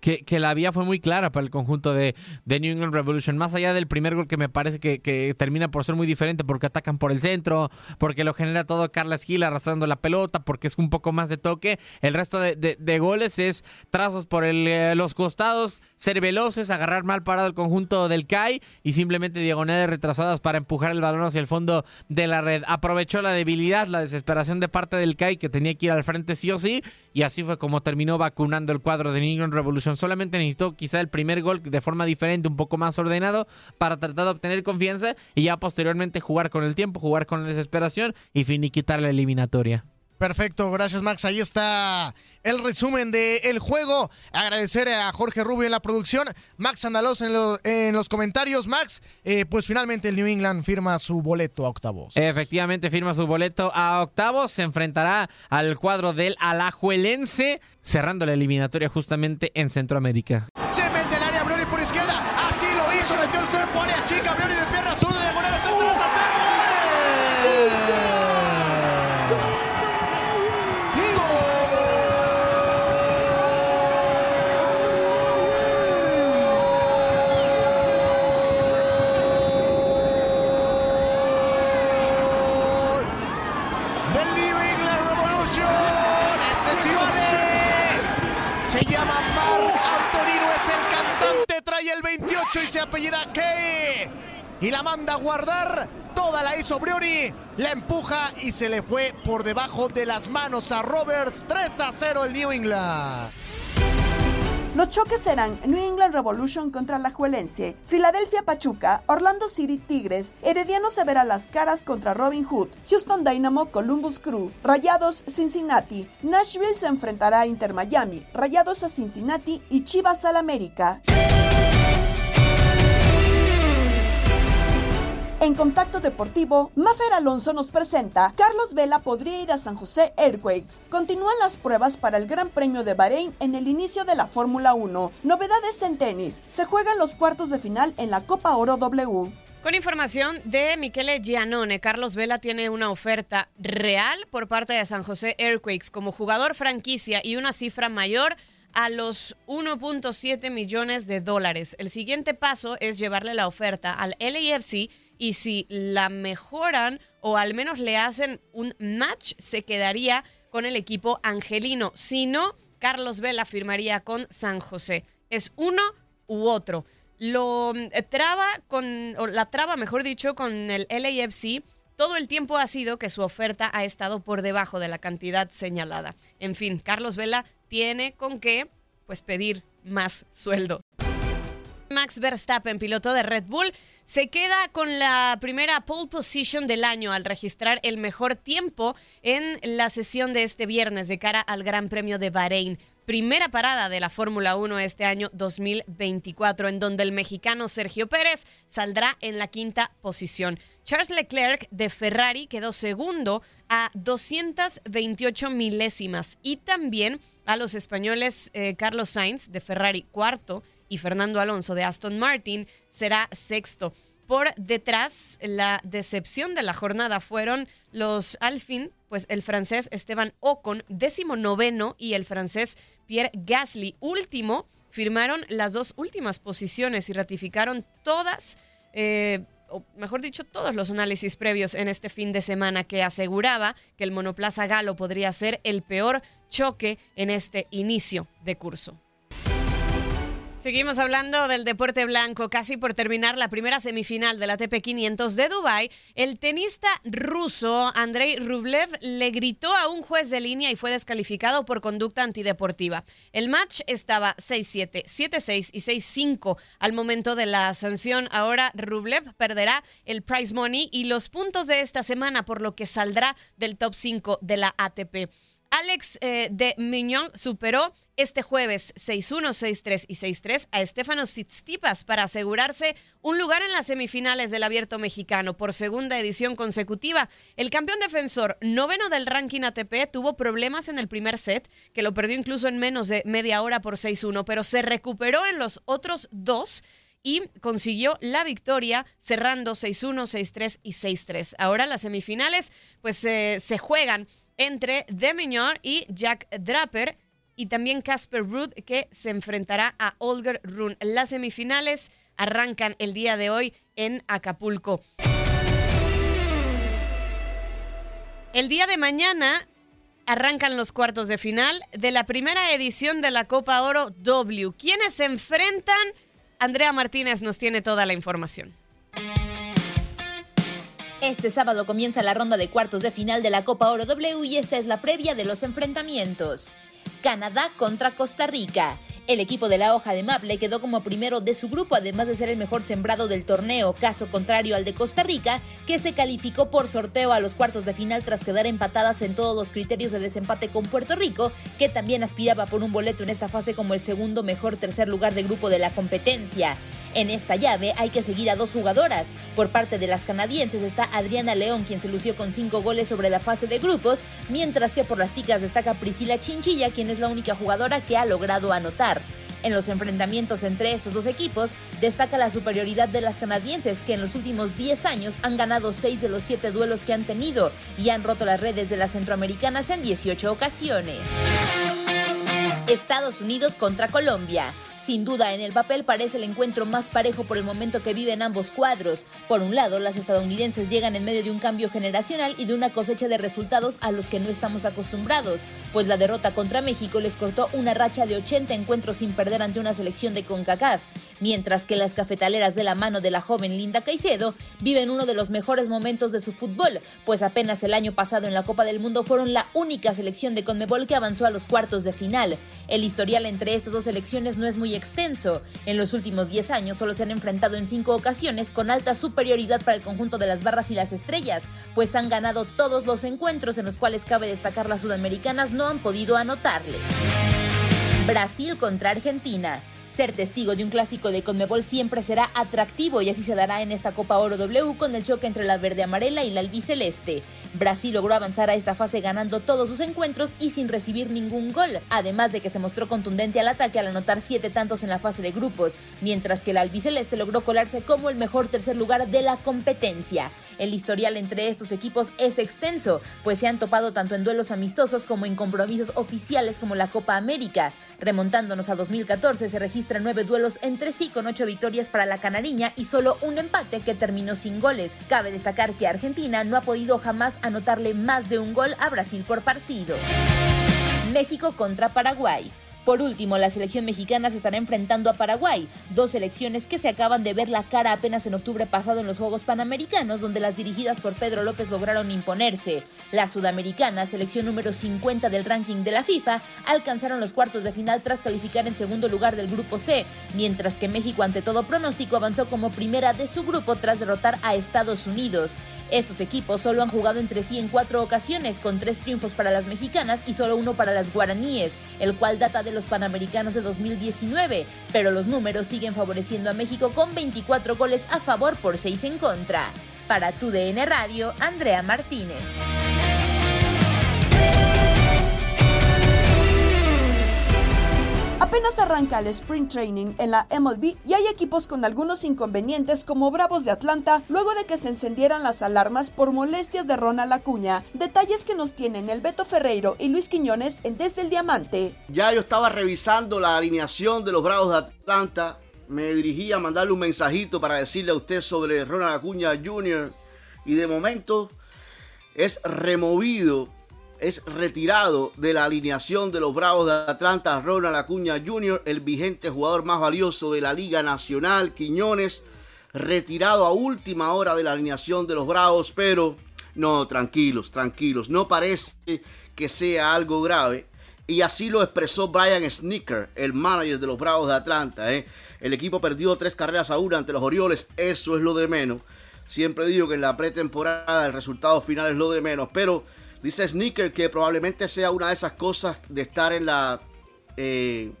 que, la vía fue muy clara para el conjunto de, New England Revolution. Más allá del primer gol que me parece que, termina por ser muy diferente porque atacan por el centro, porque lo genera todo Carlos Gil arrastrando la pelota, porque es un poco más de toque. El resto de, goles es trazos por eh, los costados, ser veloces, agarrar mal parado el conjunto del CAI y simplemente diagonales retrasadas para empujar el balón hacia el fondo de la red. Aprovechó la debilidad, la desesperación de parte del CAI que tenía que ir al frente sí o sí y así fue como terminó vacunando el cuadro de New England Revolution Solamente necesitó quizá el primer gol de forma diferente, un poco más ordenado, para tratar de obtener confianza y ya posteriormente jugar con el tiempo, jugar con la desesperación y finiquitar la eliminatoria. Perfecto, gracias Max. Ahí está el resumen del juego. Agradecer a Jorge Rubio en la producción, Max Andalos en, los comentarios. Max, eh, pues finalmente el New England firma su boleto a octavos. Efectivamente, firma su boleto a octavos. Se enfrentará al cuadro del Alajuelense, cerrando la eliminatoria justamente en Centroamérica. Se se apellida que y la manda a guardar. Toda la hizo Brioni, la empuja y se le fue por debajo de las manos a Roberts. 3 a 0 el New England. Los choques serán New England Revolution contra la Juelense, Filadelfia Pachuca, Orlando City Tigres, Herediano se verá las caras contra Robin Hood, Houston Dynamo Columbus Crew, Rayados Cincinnati, Nashville se enfrentará a Inter Miami, Rayados a Cincinnati y Chivas al América. En Contacto Deportivo, Mafer Alonso nos presenta Carlos Vela podría ir a San José Airquakes. Continúan las pruebas para el Gran Premio de Bahrein en el inicio de la Fórmula 1. Novedades en tenis. Se juegan los cuartos de final en la Copa Oro W. Con información de Michele Giannone, Carlos Vela tiene una oferta real por parte de San José Airquakes como jugador franquicia y una cifra mayor a los 1.7 millones de dólares. El siguiente paso es llevarle la oferta al LAFC y si la mejoran o al menos le hacen un match, se quedaría con el equipo angelino. Si no, Carlos Vela firmaría con San José. Es uno u otro. Lo eh, traba con, o la traba, mejor dicho, con el LAFC. Todo el tiempo ha sido que su oferta ha estado por debajo de la cantidad señalada. En fin, Carlos Vela tiene con qué pues pedir más sueldo. Max Verstappen, piloto de Red Bull, se queda con la primera pole position del año al registrar el mejor tiempo en la sesión de este viernes de cara al Gran Premio de Bahrein. primera parada de la Fórmula 1 este año 2024, en donde el mexicano Sergio Pérez saldrá en la quinta posición. Charles Leclerc de Ferrari quedó segundo a 228 milésimas y también a los españoles eh, Carlos Sainz de Ferrari cuarto y Fernando Alonso de Aston Martin será sexto. Por detrás, la decepción de la jornada fueron los Alfin, pues el francés Esteban Ocon, décimo noveno, y el francés Pierre Gasly, último. Firmaron las dos últimas posiciones y ratificaron todas, eh, o mejor dicho, todos los análisis previos en este fin de semana que aseguraba que el monoplaza galo podría ser el peor choque en este inicio de curso. Seguimos hablando del deporte blanco, casi por terminar la primera semifinal de la ATP 500 de Dubai. El tenista ruso Andrei Rublev le gritó a un juez de línea y fue descalificado por conducta antideportiva. El match estaba 6-7, 7-6 y 6-5 al momento de la sanción. Ahora Rublev perderá el prize money y los puntos de esta semana, por lo que saldrá del top 5 de la ATP. Alex eh, de Mignon superó este jueves 6-1, 6-3 y 6-3 a Estefano Tsitsipas para asegurarse un lugar en las semifinales del Abierto Mexicano por segunda edición consecutiva. El campeón defensor, noveno del ranking ATP, tuvo problemas en el primer set, que lo perdió incluso en menos de media hora por 6-1, pero se recuperó en los otros dos y consiguió la victoria cerrando 6-1, 6-3 y 6-3. Ahora las semifinales pues eh, se juegan entre Demiñor y Jack Draper y también Casper Ruud que se enfrentará a Olger Run. Las semifinales arrancan el día de hoy en Acapulco. El día de mañana arrancan los cuartos de final de la primera edición de la Copa Oro W. ¿Quiénes se enfrentan? Andrea Martínez nos tiene toda la información. Este sábado comienza la ronda de cuartos de final de la Copa Oro W y esta es la previa de los enfrentamientos. Canadá contra Costa Rica. El equipo de la hoja de Maple quedó como primero de su grupo, además de ser el mejor sembrado del torneo, caso contrario al de Costa Rica, que se calificó por sorteo a los cuartos de final tras quedar empatadas en todos los criterios de desempate con Puerto Rico, que también aspiraba por un boleto en esta fase como el segundo mejor tercer lugar de grupo de la competencia. En esta llave hay que seguir a dos jugadoras. Por parte de las canadienses está Adriana León, quien se lució con cinco goles sobre la fase de grupos, mientras que por las ticas destaca Priscila Chinchilla, quien es la única jugadora que ha logrado anotar. En los enfrentamientos entre estos dos equipos, destaca la superioridad de las canadienses, que en los últimos 10 años han ganado 6 de los 7 duelos que han tenido y han roto las redes de las centroamericanas en 18 ocasiones. Estados Unidos contra Colombia. Sin duda, en el papel parece el encuentro más parejo por el momento que viven ambos cuadros. Por un lado, las estadounidenses llegan en medio de un cambio generacional y de una cosecha de resultados a los que no estamos acostumbrados, pues la derrota contra México les cortó una racha de 80 encuentros sin perder ante una selección de CONCACAF, mientras que las cafetaleras de la mano de la joven Linda Caicedo viven uno de los mejores momentos de su fútbol, pues apenas el año pasado en la Copa del Mundo fueron la única selección de Conmebol que avanzó a los cuartos de final. El historial entre estas dos selecciones no es muy extenso. En los últimos 10 años solo se han enfrentado en 5 ocasiones con alta superioridad para el conjunto de las barras y las estrellas, pues han ganado todos los encuentros en los cuales cabe destacar las sudamericanas no han podido anotarles. Brasil contra Argentina. Ser testigo de un clásico de Conmebol siempre será atractivo y así se dará en esta Copa Oro W con el choque entre la verde amarela y la albiceleste. Brasil logró avanzar a esta fase ganando todos sus encuentros y sin recibir ningún gol, además de que se mostró contundente al ataque al anotar siete tantos en la fase de grupos, mientras que la albiceleste logró colarse como el mejor tercer lugar de la competencia. El historial entre estos equipos es extenso, pues se han topado tanto en duelos amistosos como en compromisos oficiales como la Copa América. Remontándonos a 2014 se registra nueve duelos entre sí con ocho victorias para la canariña y solo un empate que terminó sin goles. Cabe destacar que Argentina no ha podido jamás anotarle más de un gol a Brasil por partido. México contra Paraguay. Por último, la selección mexicana se estará enfrentando a Paraguay, dos selecciones que se acaban de ver la cara apenas en octubre pasado en los Juegos Panamericanos, donde las dirigidas por Pedro López lograron imponerse. La sudamericana, selección número 50 del ranking de la FIFA, alcanzaron los cuartos de final tras calificar en segundo lugar del grupo C, mientras que México ante todo pronóstico avanzó como primera de su grupo tras derrotar a Estados Unidos. Estos equipos solo han jugado entre sí en cuatro ocasiones, con tres triunfos para las mexicanas y solo uno para las guaraníes, el cual data de de los Panamericanos de 2019, pero los números siguen favoreciendo a México con 24 goles a favor por 6 en contra. Para tu DN Radio, Andrea Martínez. Apenas arranca el sprint training en la MLB y hay equipos con algunos inconvenientes como Bravos de Atlanta luego de que se encendieran las alarmas por molestias de Ronald Acuña. Detalles que nos tienen el Beto Ferreiro y Luis Quiñones en Desde el Diamante. Ya yo estaba revisando la alineación de los Bravos de Atlanta. Me dirigí a mandarle un mensajito para decirle a usted sobre Ronald Acuña Jr. Y de momento es removido es retirado de la alineación de los Bravos de Atlanta, Ronald Acuña Jr., el vigente jugador más valioso de la Liga Nacional, Quiñones, retirado a última hora de la alineación de los Bravos, pero no, tranquilos, tranquilos, no parece que sea algo grave. Y así lo expresó Brian Snicker, el manager de los Bravos de Atlanta. ¿eh? El equipo perdió tres carreras a una ante los Orioles, eso es lo de menos. Siempre digo que en la pretemporada el resultado final es lo de menos, pero Dice Sneaker que probablemente sea una de esas cosas de estar en la. Eh,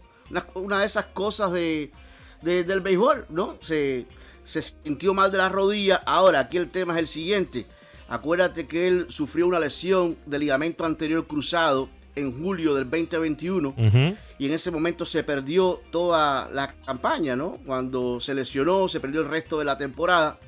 una, de esas cosas de, del béisbol, ¿no? Se, se sintió mal de la rodilla. Ahora, aquí el tema es el siguiente. Acuérdate que él sufrió una lesión de ligamento anterior cruzado en julio del 2021 y en ese momento se perdió toda la campaña, ¿no? Cuando se lesionó, se perdió el resto de la temporada.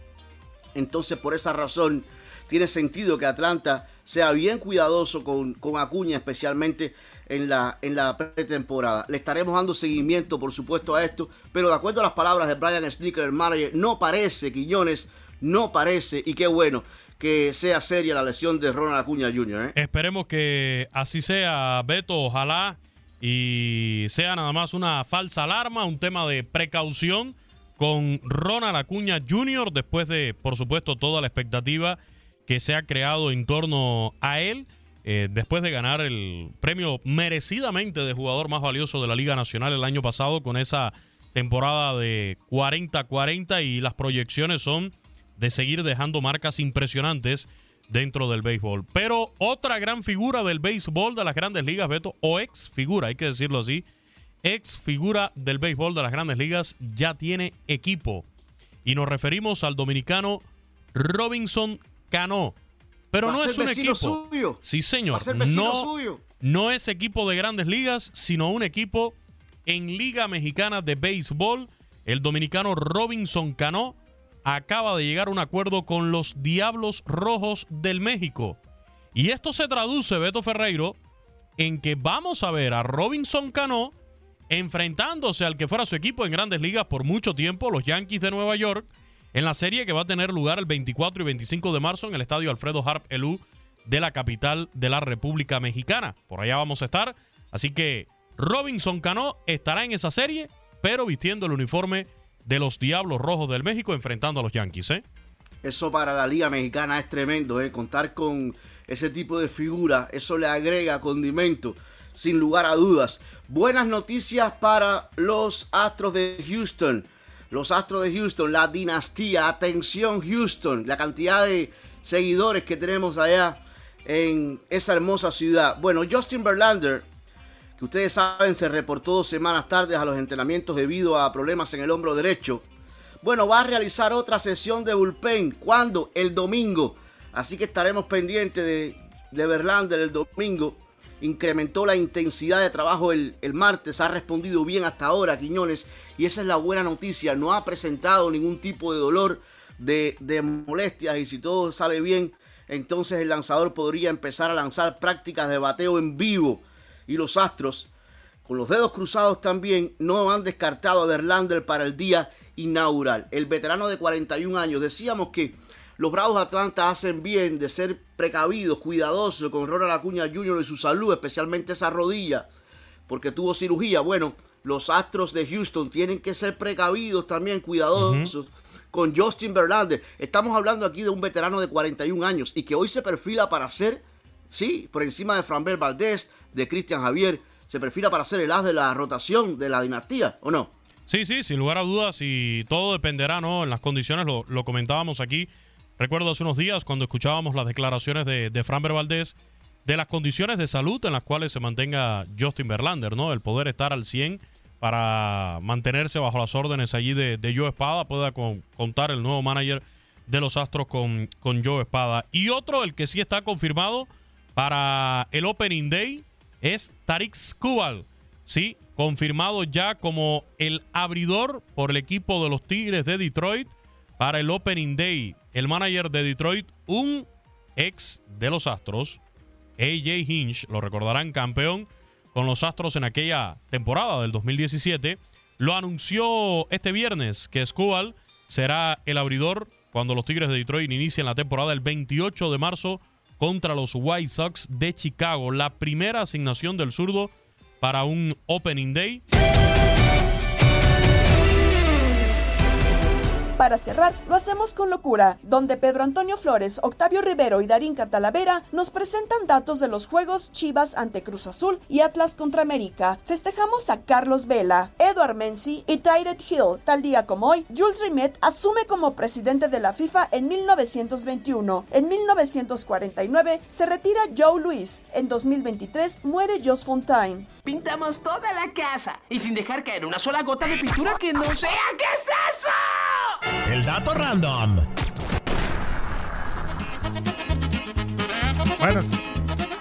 Entonces, por esa razón, tiene sentido que Atlanta sea bien cuidadoso con, con Acuña, especialmente en la, en la pretemporada. Le estaremos dando seguimiento, por supuesto, a esto, pero de acuerdo a las palabras de Brian Sneaker, el manager, no parece, Quiñones, no parece, y qué bueno que sea seria la lesión de Ronald Acuña Jr. ¿eh? Esperemos que así sea, Beto, ojalá, y sea nada más una falsa alarma, un tema de precaución con Ronald Acuña Jr. después de, por supuesto, toda la expectativa que se ha creado en torno a él. Eh, después de ganar el premio merecidamente de jugador más valioso de la Liga Nacional el año pasado con esa temporada de 40-40 y las proyecciones son de seguir dejando marcas impresionantes dentro del béisbol. Pero otra gran figura del béisbol de las grandes ligas, Beto, o ex figura, hay que decirlo así, ex figura del béisbol de las grandes ligas, ya tiene equipo. Y nos referimos al dominicano Robinson Cano. Pero no es un equipo. Suyo. Sí, señor. no, no es equipo de grandes ligas, sino un equipo en Liga Mexicana de Béisbol. El dominicano Robinson Cano acaba de llegar a un acuerdo con los Diablos Rojos del México. Y esto se traduce, Beto Ferreiro, en que vamos a ver a Robinson Cano enfrentándose al que fuera su equipo en grandes ligas por mucho tiempo, los Yankees de Nueva York, en la serie que va a tener lugar el 24 y 25 de marzo en el estadio Alfredo Harp Elú de la capital de la República Mexicana. Por allá vamos a estar. Así que Robinson Cano estará en esa serie, pero vistiendo el uniforme de los Diablos Rojos del México enfrentando a los Yankees. ¿eh? Eso para la Liga Mexicana es tremendo, ¿eh? contar con ese tipo de figura, eso le agrega condimento, sin lugar a dudas. Buenas noticias para los Astros de Houston los Astros de Houston, la dinastía, atención Houston, la cantidad de seguidores que tenemos allá en esa hermosa ciudad. Bueno, Justin Verlander, que ustedes saben se reportó dos semanas tarde a los entrenamientos debido a problemas en el hombro derecho. Bueno, va a realizar otra sesión de bullpen. ¿Cuándo? El domingo. Así que estaremos pendientes de, de Verlander el domingo incrementó la intensidad de trabajo el, martes, ha respondido bien hasta ahora Quiñones y esa es la buena noticia, no ha presentado ningún tipo de dolor, de, molestias y si todo sale bien, entonces el lanzador podría empezar a lanzar prácticas de bateo en vivo y los Astros, con los dedos cruzados también, no han descartado a Verlander para el día inaugural. El veterano de 41 años, decíamos que los Bravos de Atlanta hacen bien de ser precavidos, cuidadosos con Ronald Acuña Jr. y su salud, especialmente esa rodilla, porque tuvo cirugía. Bueno, los Astros de Houston tienen que ser precavidos también, cuidadosos. Con Justin Verlander. Estamos hablando aquí de un veterano de 41 años y que hoy se perfila para ser, sí, por encima de Framber Valdez, de Cristian Javier, se perfila para ser el as de la rotación de la dinastía, ¿o no? Sí, sí, sin lugar a dudas y todo dependerá, ¿no? En las condiciones, lo, lo comentábamos aquí Recuerdo hace unos días cuando escuchábamos las declaraciones de, de Framber Valdés de las condiciones de salud en las cuales se mantenga Justin Verlander, ¿no? El poder estar al 100 para mantenerse bajo las órdenes allí de, Joe Espada, pueda con- contar el nuevo manager de los Astros con, con Joe Espada. Y otro, el que sí está confirmado para el Opening Day, es Tarik Skubal. Sí, confirmado ya como el abridor por el equipo de los Tigres de Detroit para el Opening Day. El manager de Detroit, un ex de los Astros, AJ Hinch, lo recordarán campeón con los Astros en aquella temporada del 2017, lo anunció este viernes que Skubal será el abridor cuando los Tigres de Detroit inicien la temporada el 28 de marzo contra los White Sox de Chicago. La primera asignación del zurdo para un Opening Day. Para cerrar, lo hacemos con locura, donde Pedro Antonio Flores, Octavio Rivero y Darín Catalavera nos presentan datos de los juegos Chivas ante Cruz Azul y Atlas contra América. Festejamos a Carlos Vela, Eduard Menzi y Tyred Hill. Tal día como hoy, Jules Rimet asume como presidente de la FIFA en 1921. En 1949 se retira Joe Luis. En 2023 muere Jos Fontaine. Pintamos toda la casa y sin dejar caer una sola gota de pintura que no sea. ¿Qué es eso? El dato random. Buenas,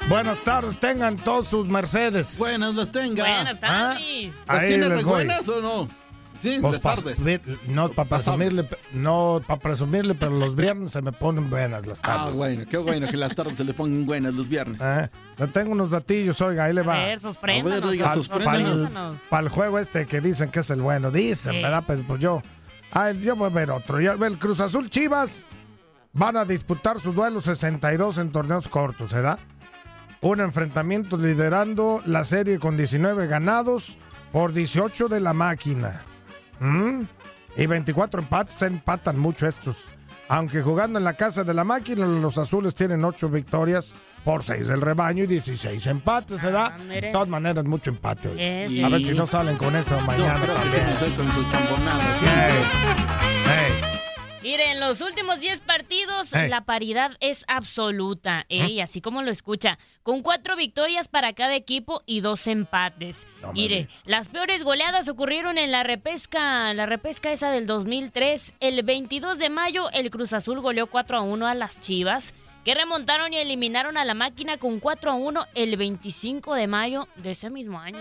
buenas tardes, tengan todos sus Mercedes. Buenas las tenga. Buenas Ah, tardes. ¿Las ahí tiene re buenas o no? Sí, Pues las pa- tardes. no para Las presumirle, no para presumirle, pero los viernes se me ponen buenas las tardes. Ah, bueno, qué bueno que las tardes se le pongan buenas los viernes. Eh, le tengo unos datillos, oiga, ahí le va. A ver, sorpréndanos, A ver, oiga, Pal- sorpréndanos. sorpréndanos. Para el juego este que dicen que es el bueno, dicen, Sí. ¿verdad? Pero pues yo, ah, yo voy a ver otro. Ya, el Cruz Azul Chivas van a disputar su duelo 62 en torneos cortos, ¿verdad? Un enfrentamiento liderando la serie con 19 ganados por 18 de la máquina. ¿Mm? Y 24 empates, empatan mucho estos. Aunque jugando en la casa de la máquina, los azules tienen 8 victorias por 6 del rebaño y 16 empates, ¿se da? mire. De todas maneras, mucho empate hoy. Eso. A ver si no salen con eso mañana No, pero que también. con sus chambonadas. Ey, ey. Miren, los últimos 10 partidos, la paridad es absoluta, ¿eh? Y así como lo escucha, con cuatro victorias para cada equipo y dos empates. No Mire, las peores goleadas ocurrieron en la repesca, la repesca esa del 2003. El 22 de mayo, el Cruz Azul goleó 4 a 1 a las Chivas, que remontaron y eliminaron a la máquina con 4 a 1 el 25 de mayo de ese mismo año.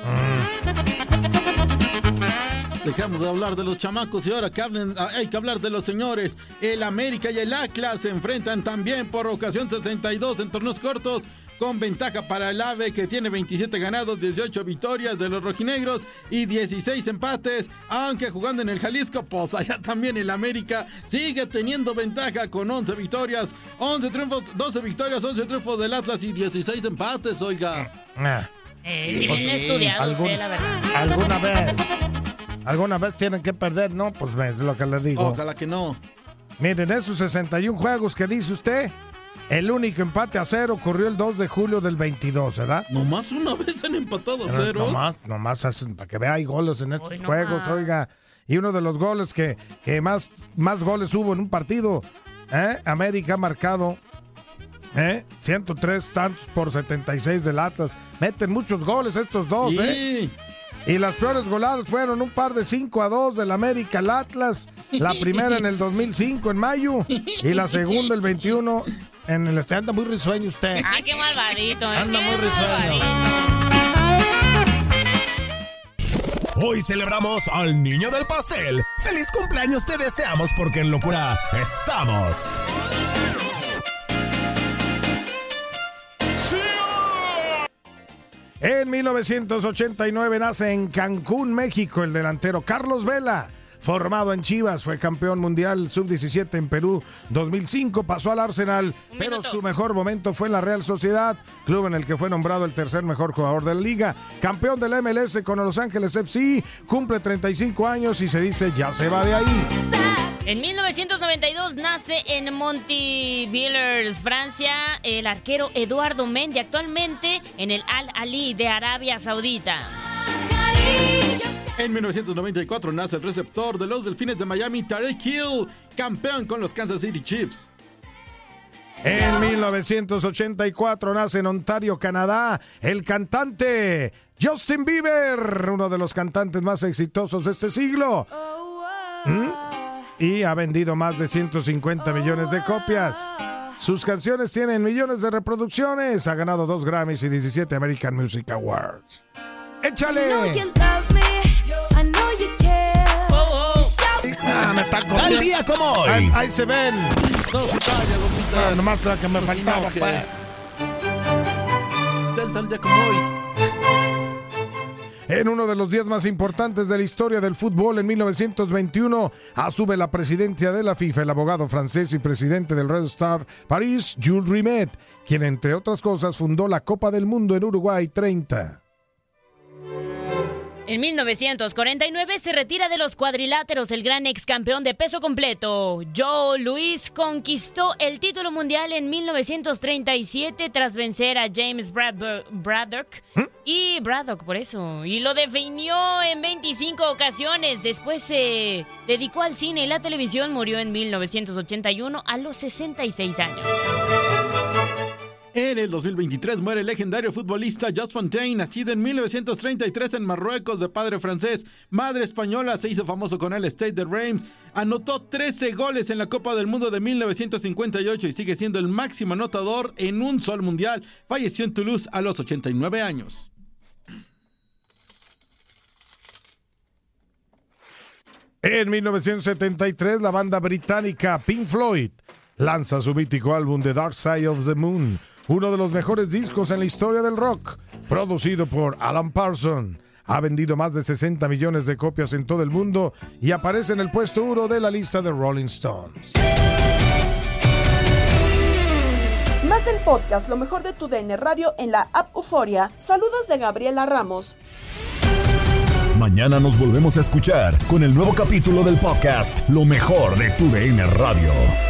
Dejamos de hablar de los chamacos y ahora que hablen, ah, hay que hablar de los señores. El América y el Atlas se enfrentan también por ocasión 62 en torneos cortos. Con ventaja para el AVE que tiene 27 ganados, 18 victorias de los rojinegros y 16 empates. Aunque jugando en el Jalisco, pues allá también el América sigue teniendo ventaja con 11 victorias, 11 triunfos, 12 victorias, 11 triunfos del Atlas y 16 empates, oiga. Eh, si bien sí, estudiado algún- usted, la verdad. ¿Alguna vez? ¿Alguna vez tienen que perder? No, pues es lo que les digo. Ojalá que no. Miren, esos 61 juegos que dice usted, el único empate a cero ocurrió el 2 de julio del 22, ¿verdad? Nomás una vez han empatado a ceros. Nomás, nomás hacen- para que vea, hay goles en estos Hoy juegos, nomás. oiga. Y uno de los goles que, que más, más goles hubo en un partido, ¿eh? América ha marcado ¿eh? 103 tantos por 76 del Atlas. Meten muchos goles estos dos, ¿eh? Y las peores goladas fueron un par de 5 a 2 del América al Atlas. La primera en el 2005, en mayo. Y la segunda el 21 en el... Este anda muy risueño usted. Ah, qué malvadito, ¿eh? Anda Qué muy risueño. Hoy celebramos al niño del pastel. ¡Feliz cumpleaños te deseamos porque en locura estamos! En 1989 nace en Cancún, México, el delantero Carlos Vela. Formado en Chivas, fue campeón mundial sub-17 en Perú 2005, pasó al Arsenal, pero su mejor momento fue en la Real Sociedad, club en el que fue nombrado el tercer mejor jugador de la liga. Campeón del MLS con Los Ángeles FC, cumple 35 años y se dice ya se va de ahí. En 1992 nace en Montivillers, Francia, el arquero Eduardo Mendy, actualmente en el Al Ali de Arabia Saudita. En 1994 nace el receptor de los Delfines de Miami, Tarek Hill, campeón con los Kansas City Chiefs. En 1984 nace en Ontario, Canadá, el cantante Justin Bieber, uno de los cantantes más exitosos de este siglo. ¿Mm? Y ha vendido más de 150 millones de copias. Sus canciones tienen millones de reproducciones. Ha ganado dos Grammys y 17 American Music Awards. ¡Échale! Ah, me está Tal día como hoy. Ahí, ahí se ven. Ah, nomás la que me faltaba, pues. Tal día como hoy. En uno de los días más importantes de la historia del fútbol, en 1921, asume la presidencia de la FIFA el abogado francés y presidente del Red Star París, Jules Rimet, quien entre otras cosas fundó la Copa del Mundo en Uruguay 30. En 1949 se retira de los cuadriláteros el gran ex campeón de peso completo. Joe Louis conquistó el título mundial en 1937 tras vencer a James Bradbu- Braddock y Braddock por eso. Y lo definió en 25 ocasiones. Después se dedicó al cine y la televisión. Murió en 1981 a los 66 años. En el 2023 muere el legendario futbolista Just Fontaine, nacido en 1933 en Marruecos de padre francés, madre española, se hizo famoso con el State de Reims, anotó 13 goles en la Copa del Mundo de 1958 y sigue siendo el máximo anotador en un sol mundial. Falleció en Toulouse a los 89 años. En 1973, la banda británica Pink Floyd lanza su mítico álbum The Dark Side of the Moon, uno de los mejores discos en la historia del rock, producido por Alan Parsons. Ha vendido más de 60 millones de copias en todo el mundo y aparece en el puesto 1 de la lista de Rolling Stones. Más el podcast Lo mejor de tu DN Radio en la app Euforia. Saludos de Gabriela Ramos. Mañana nos volvemos a escuchar con el nuevo capítulo del podcast Lo mejor de tu DN Radio.